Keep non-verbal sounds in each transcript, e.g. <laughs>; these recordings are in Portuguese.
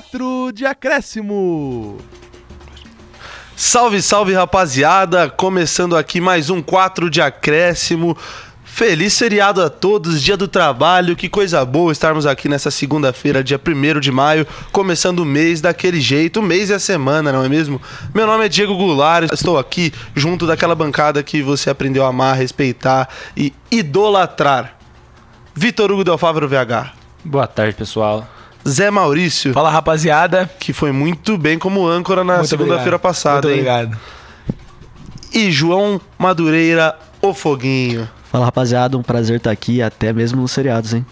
4 de acréscimo. Salve, salve rapaziada! Começando aqui mais um 4 de acréscimo. Feliz feriado a todos, dia do trabalho, que coisa boa estarmos aqui nessa segunda-feira, dia 1 de maio, começando o mês daquele jeito, o mês e a semana, não é mesmo? Meu nome é Diego Goulart, estou aqui junto daquela bancada que você aprendeu a amar, respeitar e idolatrar. Vitor Hugo Del Favaro VH. Boa tarde, pessoal. Zé Maurício, Fala rapaziada. que foi muito bem como âncora na segunda-feira obrigado. passada, Muito hein? obrigado. E João Madureira, o Foguinho. Fala rapaziada, um prazer estar aqui, até mesmo nos seriados, hein?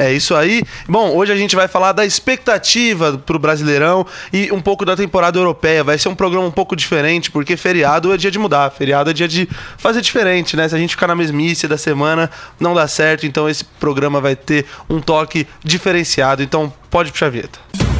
É isso aí. Bom, hoje a gente vai falar da expectativa pro Brasileirão e um pouco da temporada europeia. Vai ser um programa um pouco diferente, porque feriado é dia de mudar, feriado é dia de fazer diferente, né? Se a gente ficar na mesmice da semana, não dá certo. Então esse programa vai ter um toque diferenciado. Então pode puxar a vinheta.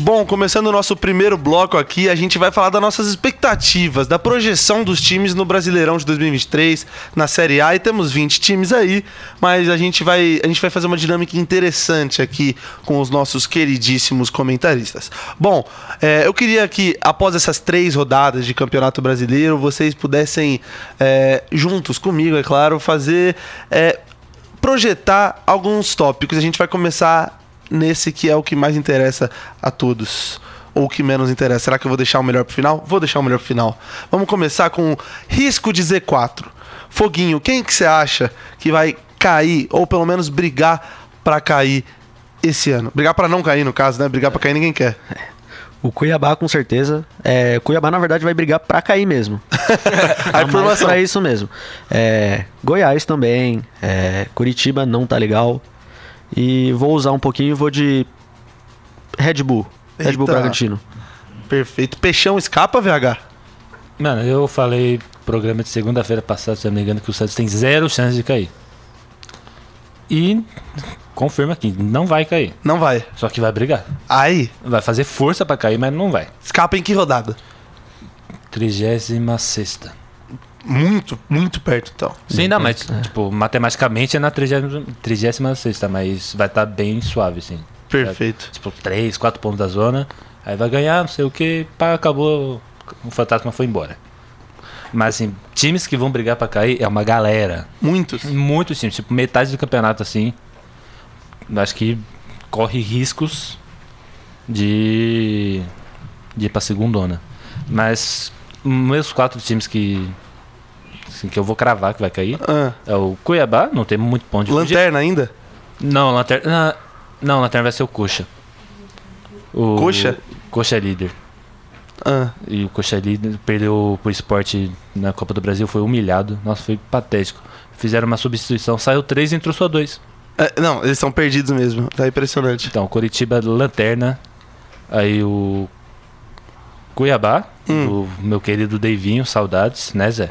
Bom, começando o nosso primeiro bloco aqui, a gente vai falar das nossas expectativas, da projeção dos times no Brasileirão de 2023, na Série A, e temos 20 times aí, mas a gente vai, a gente vai fazer uma dinâmica interessante aqui com os nossos queridíssimos comentaristas. Bom, é, eu queria que, após essas três rodadas de Campeonato Brasileiro, vocês pudessem, é, juntos comigo, é claro, fazer... é, projetar alguns tópicos. A gente vai começar nesse que é o que mais interessa a todos. Ou o que menos interessa. Será que eu vou deixar o melhor pro final? Vou deixar o melhor pro final. Vamos começar com risco de Z4. Foguinho, quem que você acha que vai cair, ou pelo menos brigar pra cair esse ano? Brigar pra não cair, no caso, né? Brigar pra cair ninguém quer. <laughs> O Cuiabá, com certeza. É, Cuiabá, na verdade, vai brigar pra cair mesmo. <laughs> A mais informação. pra isso mesmo. É, Goiás também. é, Curitiba não tá legal. E vou usar um pouquinho, vou de Red Bull. Red Bull Eita. Bragantino. Perfeito. Peixão escapa, VH? Mano, eu falei programa de segunda-feira passada, se eu não me engano, que o Santos tem zero chance de cair. E confirma aqui, não vai cair. Não vai. Só que vai brigar. Aí, Vai fazer força pra cair, mas não vai. escapa em que rodada? 36 Muito, muito perto, então. Sim, não, mas, tipo, matematicamente é na 36 mas vai estar bem suave, sim. Perfeito. Tipo, 3, 4 pontos da zona. Aí vai ganhar, não sei o que, pá, acabou. O fantasma foi embora. Mas, assim, times que vão brigar pra cair é uma galera. Muitos. Muitos times, tipo, metade do campeonato, assim. Acho que corre riscos de, de ir pra segundona. Mas, meus quatro times que. Assim, que eu vou cravar que vai cair Ah, é o Cuiabá, não tem muito ponto de fugir. lanterna ainda? Não, lanterna. Não, lanterna vai ser o Coxa. O, Coxa? Coxa é líder. Ah. E o Coxa é líder perdeu pro esporte na Copa do Brasil, foi humilhado. Nossa, foi patético. Fizeram uma substituição, saiu 3 entrou só 2. É, não, eles são perdidos mesmo. Tá impressionante. Então, Coritiba lanterna. Aí o Cuiabá, Hum. o meu querido Deivinho, saudades, né, Zé?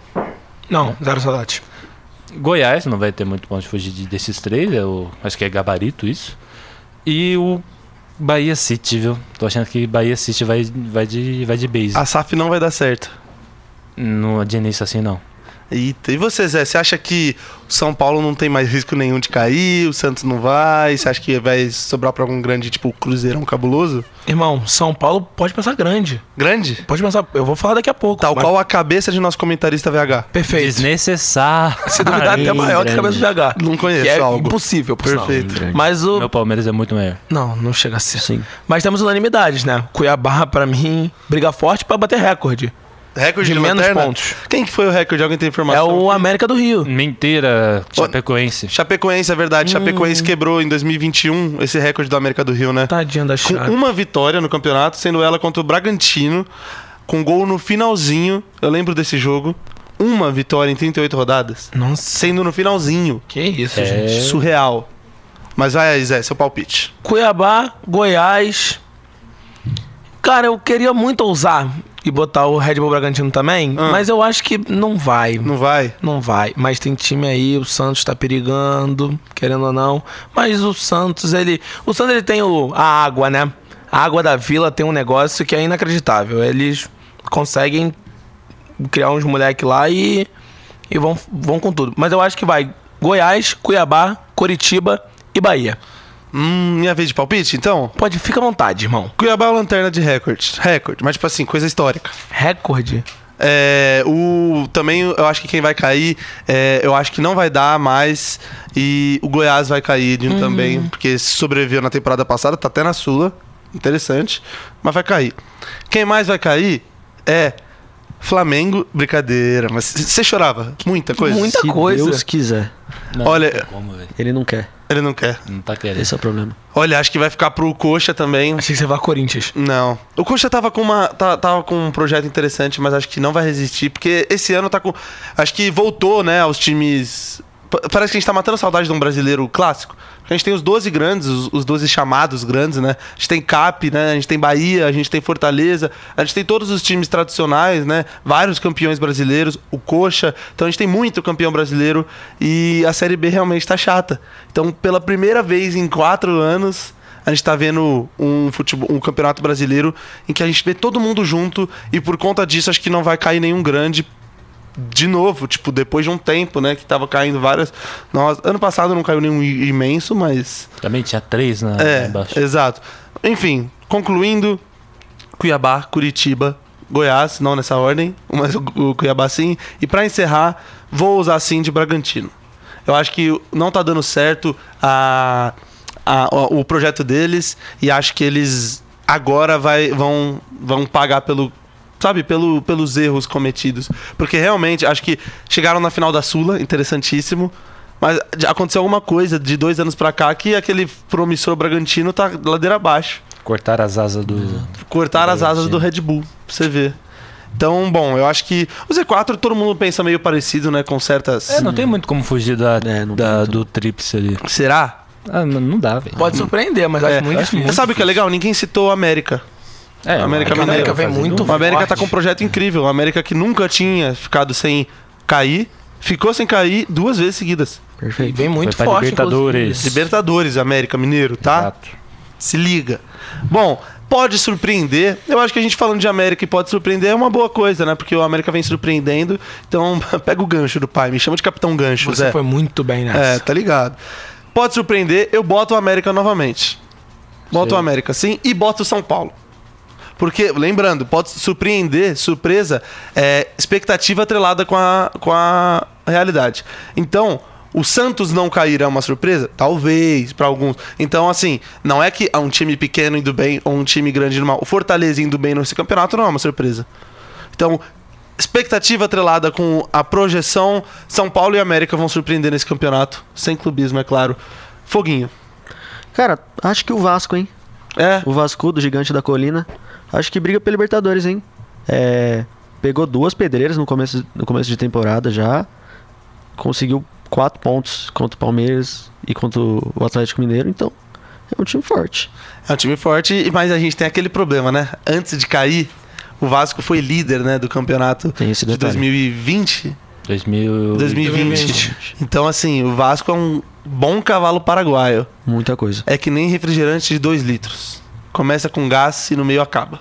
Não, zero saudade. Goiás, não vai ter muito ponto de fugir de- desses três, é o, acho que é gabarito isso. E o Bahia City, viu? Tô achando que Bahia City vai, vai, de, vai de base. A SAF não vai dar certo. Não de início assim, não. Eita, e você, Zé? Você acha que o São Paulo não tem mais risco nenhum de cair? O Santos não vai? Você acha que vai sobrar pra algum grande, tipo, Cruzeirão cabuloso? Irmão, São Paulo pode pensar grande. Grande? Pode pensar. Eu vou falar daqui a pouco. Tal mas- qual a cabeça de nosso comentarista VH. Perfeito. Desnecessário. Se duvidar, até maior que a cabeça do VH. Não conheço Que é algo. impossível, por. Perfeito. Grande. Mas o. Meu Palmeiras é muito maior. Não, não chega a ser. Sim. Mas temos unanimidades, né? Cuiabá, pra mim, briga forte pra bater recorde. Recorde de, De menos lanterna? pontos. Quem que foi o recorde? Alguém tem É informação? o América do Rio. Mentira, Chapecoense. Chapecoense, é verdade. Chapecoense quebrou em 2021 esse recorde da América do Rio, né? Tadinha da Com chave. uma vitória no campeonato, sendo ela contra o Bragantino, com gol no finalzinho. Eu lembro desse jogo. Uma vitória em 38 rodadas. Nossa, Sendo no finalzinho. que isso, É. gente. Surreal. Mas vai aí, Zé, seu palpite. Cuiabá, Goiás. Cara, eu queria muito ousar e botar o Red Bull Bragantino também, Ah. mas eu acho que não vai. Não vai? Não vai. Mas tem time aí, o Santos tá perigando, querendo ou não. Mas o Santos, ele. O Santos ele tem o, a água, né? A água da vila tem um negócio que é inacreditável. Eles conseguem criar uns moleque lá e. E vão, vão com tudo. Mas eu acho que vai Goiás, Cuiabá Coritiba e Bahia. Hum, minha vez de palpite, então? Pode, fica à vontade, irmão. Cuiabá é uma lanterna de recorde. Recorde, mas tipo assim, coisa histórica. Recorde. É, o, também eu acho que quem vai cair, é, eu acho que não vai dar mais. E o Goiás vai cair de um também, porque sobreviveu na temporada passada, tá até na Sula. Interessante, mas vai cair. Quem mais vai cair é Flamengo. Brincadeira, mas você chorava? Muita coisa? Muita Se coisa. Deus quiser. Não, Olha- não como. Ele não quer. Ele não quer. Não tá querendo. Esse é o problema. Olha, acho que vai ficar pro Coxa também. Achei que você vai Corinthians. Não. O Coxa tava com uma tá- tava com um projeto interessante, mas acho que não vai resistir, porque esse ano tá com acho que voltou, né, aos times Parece que a gente tá matando saudade de um brasileiro clássico. A gente tem os 12 grandes, os, os 12 chamados grandes, né? A gente tem CAP, né? A gente tem Bahia, a gente tem Fortaleza, a gente tem todos os times tradicionais, né? Vários campeões brasileiros, o Coxa. Então a gente tem muito campeão brasileiro e a Série B realmente tá chata. Então, pela primeira vez em quatro anos, a gente tá vendo um, futebol, um campeonato brasileiro em que a gente vê todo mundo junto e por conta disso acho que não vai cair nenhum grande de novo, tipo, depois de um tempo, né, que tava caindo várias. Nós, ano passado não caiu nenhum imenso, mas Também tinha três lá é, embaixo. exato. Enfim, concluindo, Cuiabá, Curitiba, Goiás, não nessa ordem, <laughs> mas o, Cuiabá sim. E pra encerrar, vou usar sim de Bragantino. Eu acho que não tá dando certo a, a- o, o projeto deles e acho que eles agora vai, vão, vão pagar pelo sabe, pelo, pelos erros cometidos. Porque realmente, acho que chegaram na final da Sula, interessantíssimo. Mas aconteceu alguma coisa de dois anos pra cá que aquele promissor Bragantino tá ladeira abaixo. Cortaram as asas do. Cortaram as asas do Red Bull, pra você ver. Então, bom, eu acho que o Z4 todo mundo pensa meio parecido, né? Com certas. É, não tem muito como fugir da, É, não da- do tríplice ali. Será? Ah, não dá, velho. Pode surpreender, mas acho É, muito acho difícil. Sabe o que é legal? Ninguém citou a América. É, a América Mineiro. América vem muito O América tá forte. com um projeto incrível. A América que nunca tinha ficado sem cair, ficou sem cair duas vezes seguidas. E Perfeito. vem muito Foi forte. Libertadores. inclusive. Libertadores, América Mineiro, tá? Exato. Se liga. Bom, pode surpreender. Eu acho que a gente falando de América e pode surpreender é uma boa coisa, né? Porque o América vem surpreendendo. Então, <laughs> pega o gancho do pai. Me chama de Capitão Gancho, Você Zé. foi muito bem nessa. É, tá ligado. Pode surpreender, eu boto o América novamente. Boto Sim. o América, sim, e boto o São Paulo. Porque, lembrando, pode surpreender, surpresa, é expectativa atrelada com a, com a realidade. Então, o Santos não cair é uma surpresa? Talvez, pra alguns. Então, assim, não é que é um time pequeno indo bem ou um time grande indo mal. O Fortaleza indo bem nesse campeonato não é uma surpresa. Então, expectativa atrelada com a projeção, São Paulo e América vão surpreender nesse campeonato. Sem clubismo, é claro. Foguinho. Cara, acho que o Vasco, hein? É, O Vasco do Gigante da Colina. Acho que briga pela Libertadores, hein? É, pegou duas pedreiras no começo, no começo de temporada já. Conseguiu quatro pontos contra o Palmeiras e contra o Atlético Mineiro. Então, é um time forte. é um time forte, mas a gente tem aquele problema, né? Antes de cair, o Vasco foi líder, né, do campeonato Tem esse de detalhe. 2020. 2000... 2020. Então, assim, o Vasco é um bom cavalo paraguaio. Muita coisa. É que nem refrigerante de 2 litros. Começa com gás e no meio acaba.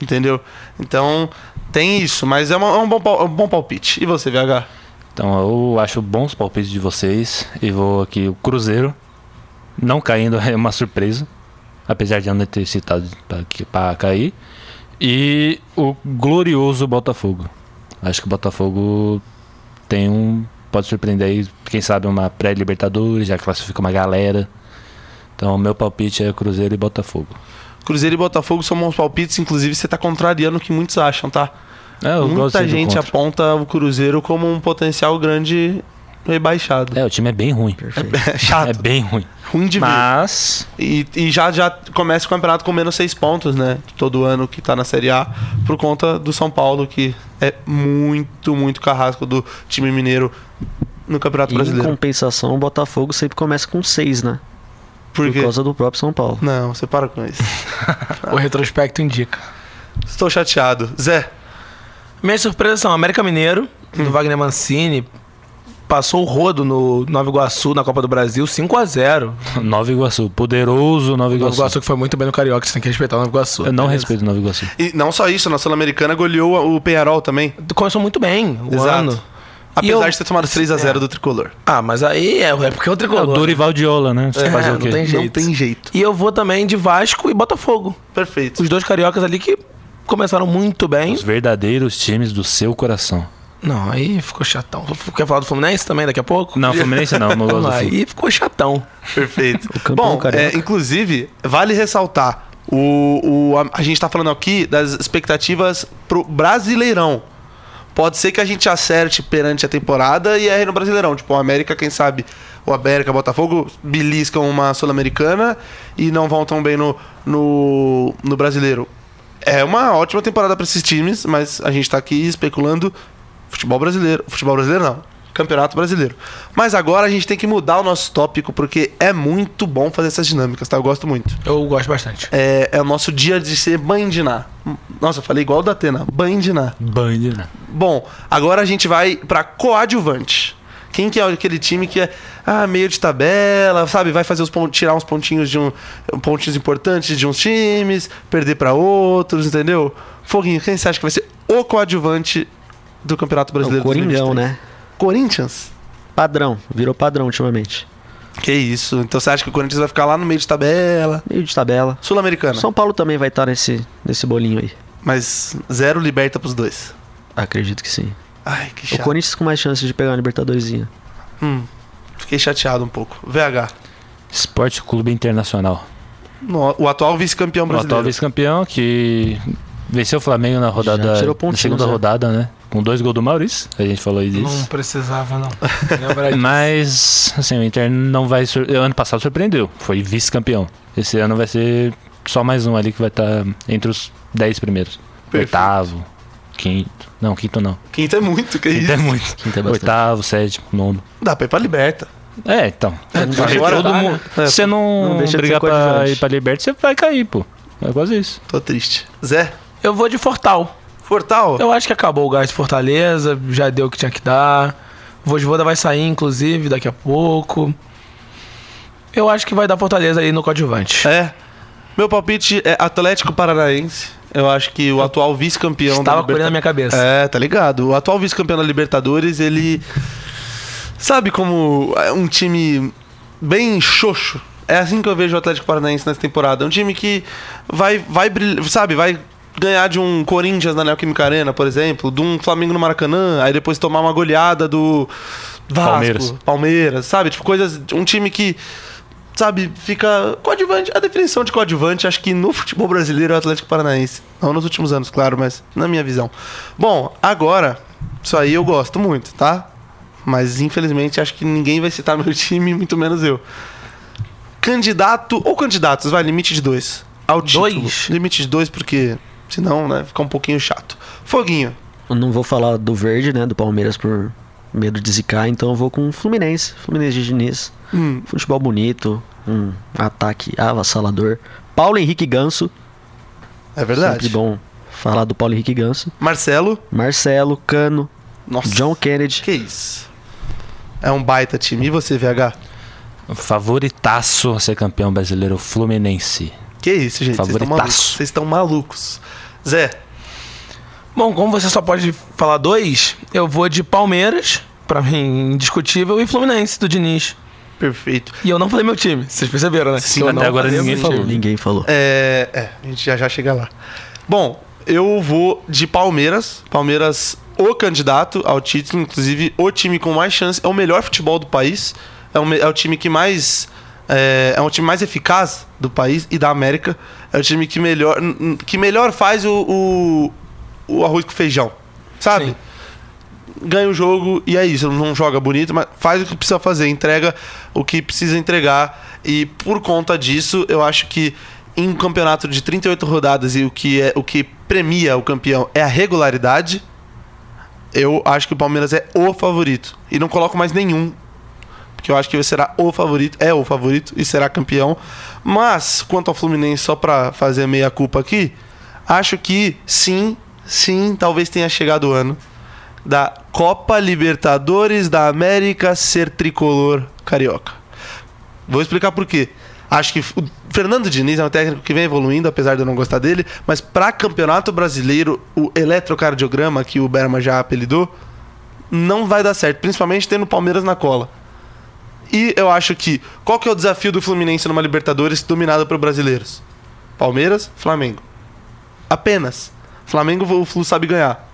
Entendeu? Então, tem isso, mas é, uma- é um, bom, é um bom palpite. E você, VH? Então, eu acho bons palpites de vocês. E vou aqui, o Cruzeiro. Não caindo <laughs> é uma surpresa. Apesar de não ter citado pra cair. E o glorioso Botafogo. Acho que o Botafogo tem um. Pode surpreender aí, quem sabe, uma pré-Libertadores, já classifica uma galera. Então, o meu palpite é Cruzeiro e Botafogo. Cruzeiro e Botafogo são bons palpites, inclusive você tá contrariando o que muitos acham, tá? É, Muita gente aponta o Cruzeiro como um potencial grande rebaixado. É, o time é bem ruim. Perfeito. É <laughs> chato, É bem ruim. ruim de ver. Mas. E, e já, já começa o campeonato com menos seis pontos, né? Todo ano que tá na Série A, por conta do São Paulo, que é muito, muito carrasco do time mineiro no Campeonato E em Brasileiro. compensação, o Botafogo sempre começa com seis, né? Por Por causa do próprio São Paulo. Não, você para com isso. <laughs> O retrospecto indica. Estou chateado. Zé, Minhas surpresas são América Mineiro, Hum. do Wagner Mancini. Passou o rodo no Nova Iguaçu na Copa do Brasil, 5x0. Nova Iguaçu. Poderoso Nova Nova Iguaçu. Iguaçu que foi muito bem no Carioca, você tem que respeitar o Nova Iguaçu. Eu não Beleza? respeito Nova Iguaçu. e não só isso, na Sul-Americana goleou o Penharol também. Começou muito bem o Exato. ano. Apesar eu- de ter tomado 3x0 É. do tricolor. Ah, mas aí é, é porque é o É o tricolor. Dorival Diola, né? Você É, fazer o não quê? tem Não jeito. tem jeito. E eu vou também de Vasco e Botafogo. Perfeito. Os dois cariocas ali que começaram muito bem. Os verdadeiros times do seu coração. Não, aí ficou chatão. Quer falar do Fluminense também daqui a pouco? Não, Fluminense não, no <laughs> aí ficou chatão. Perfeito. <laughs> Bom, é, inclusive, vale ressaltar: o, o, a, a gente tá falando aqui das expectativas pro Brasileirão. Pode ser que a gente acerte perante a temporada e erre no Brasileirão. Tipo, o América, quem sabe, o América, Botafogo beliscam uma Sul-Americana e não vão tão bem no, no, no Brasileiro. É uma ótima temporada para esses times, mas a gente tá aqui especulando futebol brasileiro. Futebol brasileiro não. Campeonato brasileiro. Mas agora a gente tem que mudar o nosso tópico, porque é muito bom fazer essas dinâmicas, tá? Eu gosto muito. Eu gosto bastante. É, é o nosso dia de ser bandiná. Nossa, eu falei igual o da Atena. Bandiná. Band, né? Bom, agora a gente vai pra coadjuvante. Quem que é aquele time que é ah, meio de tabela, sabe? Vai fazer os tirar uns pontinhos de um pontinhos importantes de uns times, perder pra outros, entendeu? Foguinho, quem você acha que vai ser o coadjuvante do Campeonato É Brasileiro o Coringão, 2023? né? Corinthians? Padrão. Virou padrão ultimamente. Que isso? Então você acha que o Corinthians vai ficar lá no meio de tabela? Meio de tabela. Sul-Americana. São Paulo também vai estar nesse, nesse bolinho aí. Mas zero liberta pros dois. Acredito que sim. Ai, que O chato. Corinthians com mais chances de pegar uma Libertadorzinha. Hum, fiquei chateado um pouco. VH. Esporte Clube Internacional. No- o atual vice-campeão O atual brasileiro. vice-campeão que venceu o Flamengo na rodada. tirou na pontinhos, segunda né? rodada, né? Com dois gols do Maurício. A gente falou aí Não disso. precisava, não. <laughs> Disso. Mas, assim, o Inter não vai. sur- Ano passado surpreendeu. Foi vice-campeão. Esse ano vai ser só mais um ali que vai estar entre os 10 primeiros. Perfeito. Oitavo, quinto. Não, quinto não. Quinto é muito, que Quinto isso? é muito. Quinta é bastante. Oitavo, sétimo, nono. Dá pra ir pra liberta. É, então. Porque agora todo tá, mundo. né? Se você não, Não deixa de brigar ser pra ir pra Liberty, você vai cair, pô. É quase isso. Tô triste. Zé. Eu vou de Fortal. Fortal. Eu acho que acabou o gás de Fortaleza, já deu o que tinha que dar. O Vojvoda vai sair, inclusive, daqui a pouco. Eu acho que vai dar Fortaleza aí no coadjuvante. É. Meu palpite é Atlético Paranaense. Eu acho que o atual vice-campeão Estava da correndo na minha cabeça. É, tá ligado. O atual vice-campeão da Libertadores, ele. Sabe como é um time bem xoxo? É assim que eu vejo o Atlético Paranaense nessa temporada. É um time que vai, vai brilhar, sabe, vai ganhar de um Corinthians na Neoquímica Arena, por exemplo, de um Flamengo no Maracanã, aí depois tomar uma goleada do Vasco, Palmeiras. Palmeiras, sabe? Tipo, coisas. Um time que sabe, fica coadjuvante. A definição de coadjuvante, acho que no futebol brasileiro é o Atlético Paranaense. Não nos últimos anos, claro, mas na minha visão. Bom, agora, isso aí eu gosto muito, tá? Mas infelizmente acho que ninguém vai citar <laughs> meu time, muito menos eu. Candidato ou candidatos, vai, limite de dois. Ao título. Dois? Limite de dois, porque senão, né, fica um pouquinho chato. Foguinho. Eu não vou falar do verde, né? Do Palmeiras por medo de zicar, então eu vou com o Fluminense. Fluminense de Diniz. Hum, Futebol bonito, um ataque avassalador. Paulo Henrique Ganso. é verdade. Sempre bom falar do Paulo Henrique Ganso. Marcelo. Marcelo, Cano, Nossa. John Kennedy. Que isso? É um baita time. E você, VH? Favoritaço a ser campeão brasileiro, o Fluminense. Que isso, gente? Vocês estão Favoritaço. malucos. Vocês estão malucos. Zé, Bom, como você só pode falar dois, eu vou de Palmeiras, pra mim indiscutível, e Fluminense, do Diniz. perfeito. E eu não falei meu time, vocês perceberam, né? Sim, Eu até agora ninguém falou. time. Ninguém falou. É, é, a gente já já chega lá. Bom, eu vou de Palmeiras. Palmeiras, o candidato ao título, inclusive o time com mais chance. É o melhor futebol do país. É o, é o time que mais. É, é o time mais eficaz do país e da América. É o time que melhor, que melhor faz o, o, o arroz com feijão. Sabe? Sim. ganha o jogo e é isso. Não joga bonito, mas faz o que precisa fazer, entrega o que precisa entregar. E por conta disso, eu acho que em um campeonato de 38 rodadas e o que, é, o que premia o campeão é a regularidade, eu acho que o Palmeiras é o favorito. E não coloco mais nenhum. Porque eu acho que será o favorito, é o favorito e será campeão. Mas, quanto ao Fluminense, só pra fazer meia culpa aqui, acho que sim, sim, talvez tenha chegado o ano da Copa Libertadores da América ser tricolor carioca. Vou explicar por quê. Acho que o Fernando Diniz é um técnico que vem evoluindo, apesar de eu não gostar dele, mas para campeonato brasileiro, o eletrocardiograma que o Berma já apelidou, não vai dar certo, principalmente tendo o Palmeiras na cola. E eu acho que qual que é o desafio do Fluminense numa Libertadores dominada por brasileiros? Palmeiras, Flamengo. Apenas. Flamengo o Flu sabe ganhar.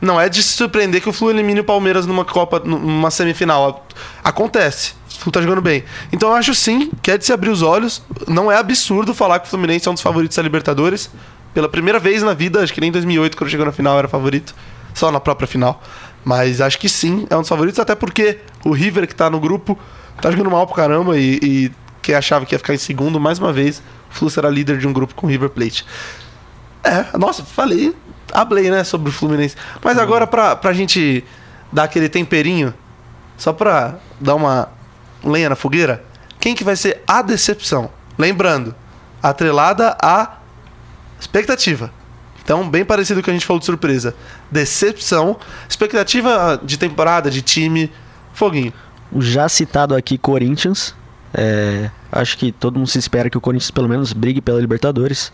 Não é de se surpreender que o Flu elimine o Palmeiras numa Copa, numa semifinal. Acontece. O Flu tá jogando bem. Então eu acho sim que é de se abrir os olhos. Não é absurdo falar que o Fluminense é um dos favoritos da Libertadores. Pela primeira vez na vida, acho que nem em 2008, quando chegou na final, era favorito. Só na própria final. Mas acho que sim, é um dos favoritos, até porque o River, que tá no grupo, tá jogando mal pro caramba e, e quem achava que ia ficar em segundo, mais uma vez, o Flu será líder de um grupo com o River Plate. É, nossa, falei, hablei, né, sobre o Fluminense. Mas agora, pra, pra gente dar aquele temperinho, só pra dar uma lenha na fogueira, quem que vai ser a decepção? Lembrando, atrelada à expectativa. Então, bem parecido com o que a gente falou de surpresa. Decepção, expectativa de temporada, de time, foguinho. O já citado aqui Corinthians. É, acho que todo mundo se espera que o Corinthians pelo menos brigue pela Libertadores,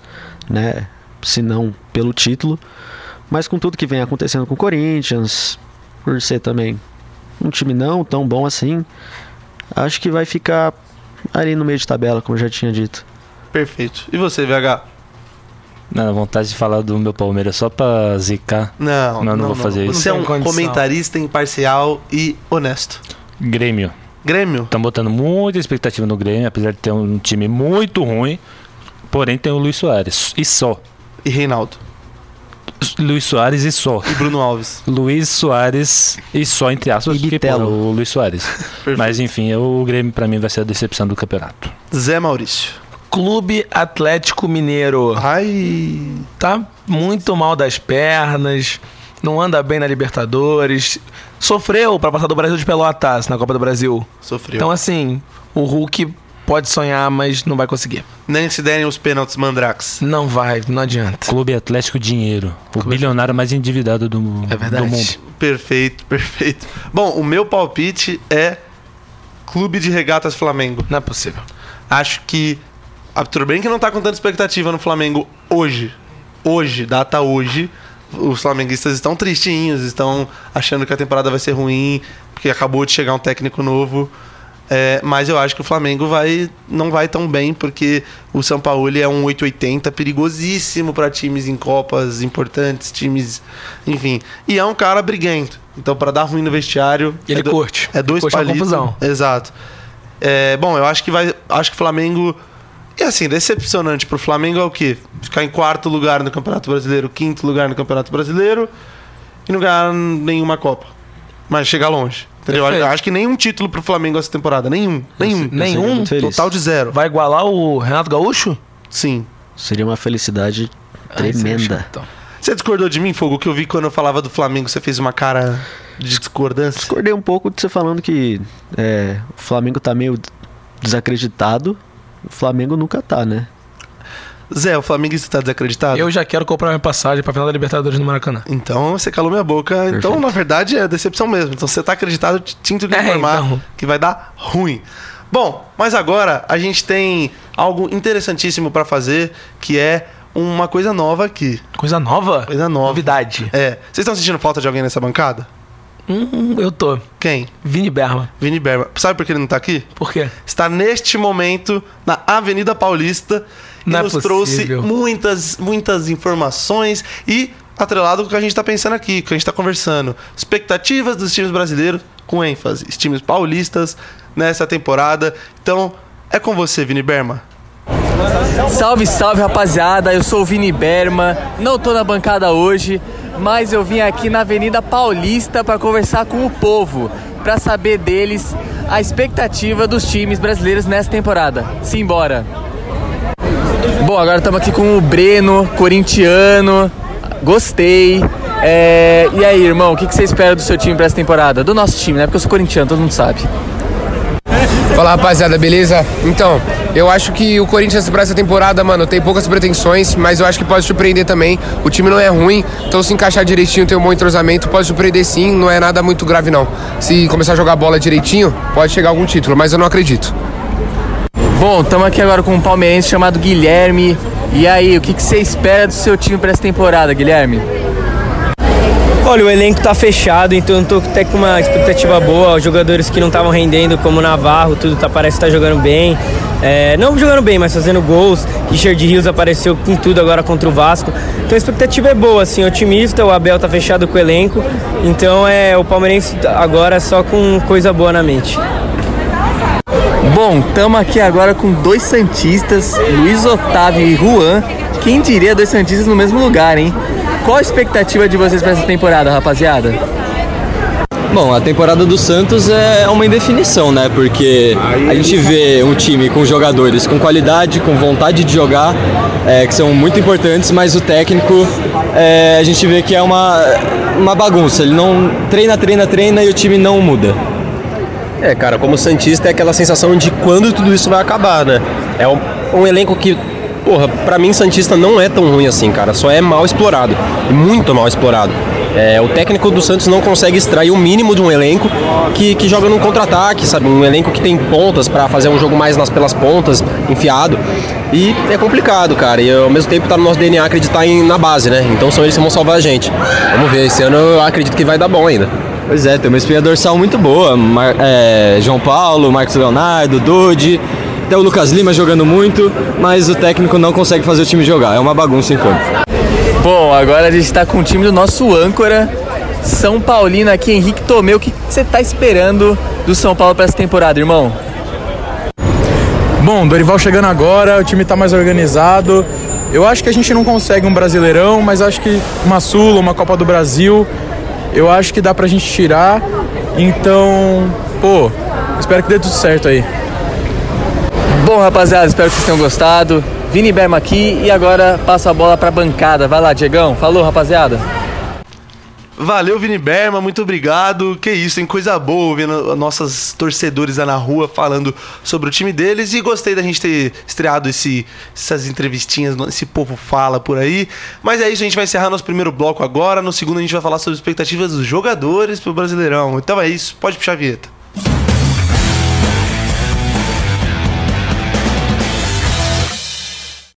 né? Se não pelo título. Mas com tudo que vem acontecendo com o Corinthians, por ser também um time não tão bom assim, acho que vai ficar ali no meio de tabela, como eu já tinha dito. Perfeito. E você, VH? Não, vontade de falar do meu Palmeiras só pra zicar. Não, Não, não vou fazer isso. Você é Não um condição. comentarista imparcial e honesto. Grêmio. Grêmio? Estão botando muita expectativa no Grêmio, apesar de ter um time muito ruim. Porém, tem o Luiz Soares. E só. E Reinaldo. Luiz Soares e só. E Bruno Alves. Luiz Soares e só, entre aspas, E porque pô, o Luiz Soares. <laughs> Mas enfim, o Grêmio pra mim vai ser a decepção do campeonato. Zé Maurício. Clube Atlético Mineiro. Ai. Tá muito mal das pernas, não anda bem na Libertadores. Sofreu pra passar do Brasil de Pelotas na Copa do Brasil. Sofreu. Então, assim, o Hulk pode sonhar, mas não vai conseguir. Nem se derem os pênaltis Mandrax. Não vai, não adianta. Clube Atlético Dinheiro. O bilionário mais endividado do, É verdade. do mundo. Perfeito, perfeito. Bom, o meu palpite é Clube de Regatas Flamengo. Não é possível. Acho que. ah, Tudo bem que não tá com tanta expectativa no Flamengo hoje. Hoje, data hoje. Os flamenguistas estão tristinhos, estão achando que a temporada vai ser ruim, porque acabou de chegar um técnico novo. É, mas eu acho que o Flamengo vai não vai tão bem, porque o São Paulo é um 880 perigosíssimo para times em Copas importantes, times. Enfim. E é um cara briguento. Então, para dar ruim no vestiário. Ele é do- curte. É dois Curte uma palitos. confusão. Exato. É, bom, eu acho que vai. Acho que o Flamengo. E assim, decepcionante pro Flamengo é o quê? Ficar em quarto lugar no Campeonato Brasileiro, quinto lugar no Campeonato Brasileiro e não ganhar nenhuma Copa. Mas chegar longe. Entendeu? Perfeito. Eu acho que nenhum título pro Flamengo essa temporada. Nenhum. Nenhum. Eu Nenhum? muito feliz. Total de zero. Vai igualar o Renato Gaúcho? Sim. Seria uma felicidade Ai, tremenda. chato, então. Você discordou de mim, Fogo? Que eu vi quando eu falava do Flamengo, você fez uma cara de discordância. Discordei um pouco de você falando que é, o Flamengo tá meio desacreditado. O Flamengo nunca tá, né? Zé, o flamenguista tá desacreditado? Eu já quero comprar minha passagem pra final da Libertadores no Maracanã. Então você calou minha boca. Então, Perfeito. na verdade, é decepção mesmo. Então você tá acreditado, sinto de É, informar então. que vai dar ruim. Bom, mas agora a gente tem algo interessantíssimo pra fazer, que é uma coisa nova aqui. Coisa nova? Coisa nova. Novidade. É. Vocês estão sentindo falta de alguém nessa bancada? Hum, eu tô. Quem? Vini Berma. Vini Berma. Sabe por que ele não tá aqui? Por quê? Está neste momento na Avenida Paulista e Não é nos possível. trouxe muitas, muitas informações e atrelado com o que a gente está pensando aqui, com o que a gente está conversando. Expectativas dos times brasileiros, com ênfase. Os times paulistas nessa temporada. Então, é com você, Vini Berma. Salve, salve rapaziada, eu sou o Vini Berma, não tô na bancada hoje, mas eu vim aqui na Avenida Paulista para conversar com o povo, para saber deles a expectativa dos times brasileiros nessa temporada. Simbora! Bom, agora estamos aqui com o Breno, corintiano, gostei. É, E aí, irmão, o que que você espera do seu time para essa temporada? Do nosso time, né? Porque eu sou corintiano, todo mundo sabe. Fala rapaziada, beleza? Então, eu acho que o Corinthians para essa temporada, mano, tem poucas pretensões, mas eu acho que pode surpreender também. O time não é ruim, então se encaixar direitinho, ter um bom entrosamento, pode surpreender sim, não é nada muito grave não. Se começar a jogar bola direitinho, pode chegar algum título, mas eu não acredito. Bom, estamos aqui agora com um palmeirense chamado Guilherme. E aí, o que você espera do seu time para essa temporada, Guilherme? Olha, o elenco tá fechado, então eu tô até com uma expectativa boa. Os jogadores que não estavam rendendo, como Navarro, tudo tá, parece que tá jogando bem. É, não jogando bem, mas fazendo gols. Richard Rios apareceu com tudo agora contra o Vasco. Então a expectativa é boa, assim, otimista. O Abel tá fechado com o elenco. Então é o Palmeirense agora só com coisa boa na mente. Bom, estamos aqui agora com dois Santistas, Luiz Otávio e Juan. Quem diria dois Santistas no mesmo lugar, hein? Qual a expectativa de vocês para essa temporada, rapaziada? Bom, a temporada do Santos é uma indefinição, né? Porque a gente vê um time com jogadores com qualidade, com vontade de jogar, é, que são muito importantes, mas o técnico é, a gente vê que é uma, uma bagunça. Ele não treina, treina, treina e o time não muda. É, cara, como Santista é aquela sensação de quando tudo isso vai acabar, né? É um, um elenco que, porra, pra mim Santista não é tão ruim assim, cara. Só é mal explorado. Muito mal explorado. É, o técnico do Santos não consegue extrair o mínimo de um elenco que, que joga num contra-ataque, sabe? Um elenco que tem pontas para fazer um jogo mais nas, pelas pontas, enfiado. E é complicado, cara. E ao mesmo tempo tá no nosso DNA acreditar em, na base, né? Então são eles que vão salvar a gente. Vamos ver, esse ano eu acredito que vai dar bom ainda. Pois é, tem uma espinha dorsal muito boa. Mar é, João Paulo, Marcos Leonardo, Dude, até o Lucas Lima jogando muito, mas o técnico não consegue fazer o time jogar. É uma bagunça em campo. Bom, agora a gente está com o time do nosso âncora, São Paulino aqui, Henrique Tomeu. O que você está esperando do São Paulo para essa temporada, irmão? Bom, Dorival chegando agora, o time está mais organizado. Eu acho que a gente não consegue um Brasileirão, mas acho que uma Sula, uma Copa do Brasil, eu acho que dá pra gente tirar. Então, pô, espero que dê tudo certo aí. Bom, rapaziada, espero que vocês tenham gostado. Vini Berma aqui e agora passo a bola pra bancada. Vai lá, Diegão. Falou, rapaziada. Valeu, Vini Berma, muito obrigado. Que isso, tem coisa boa vendo nossos torcedores lá na rua falando sobre o time deles. E gostei da gente ter estreado esse, essas entrevistinhas, esse povo fala por aí. Mas é isso, a gente vai encerrar nosso primeiro bloco agora. No segundo, a gente vai falar sobre expectativas dos jogadores pro Brasileirão. Então é isso, pode puxar a vinheta.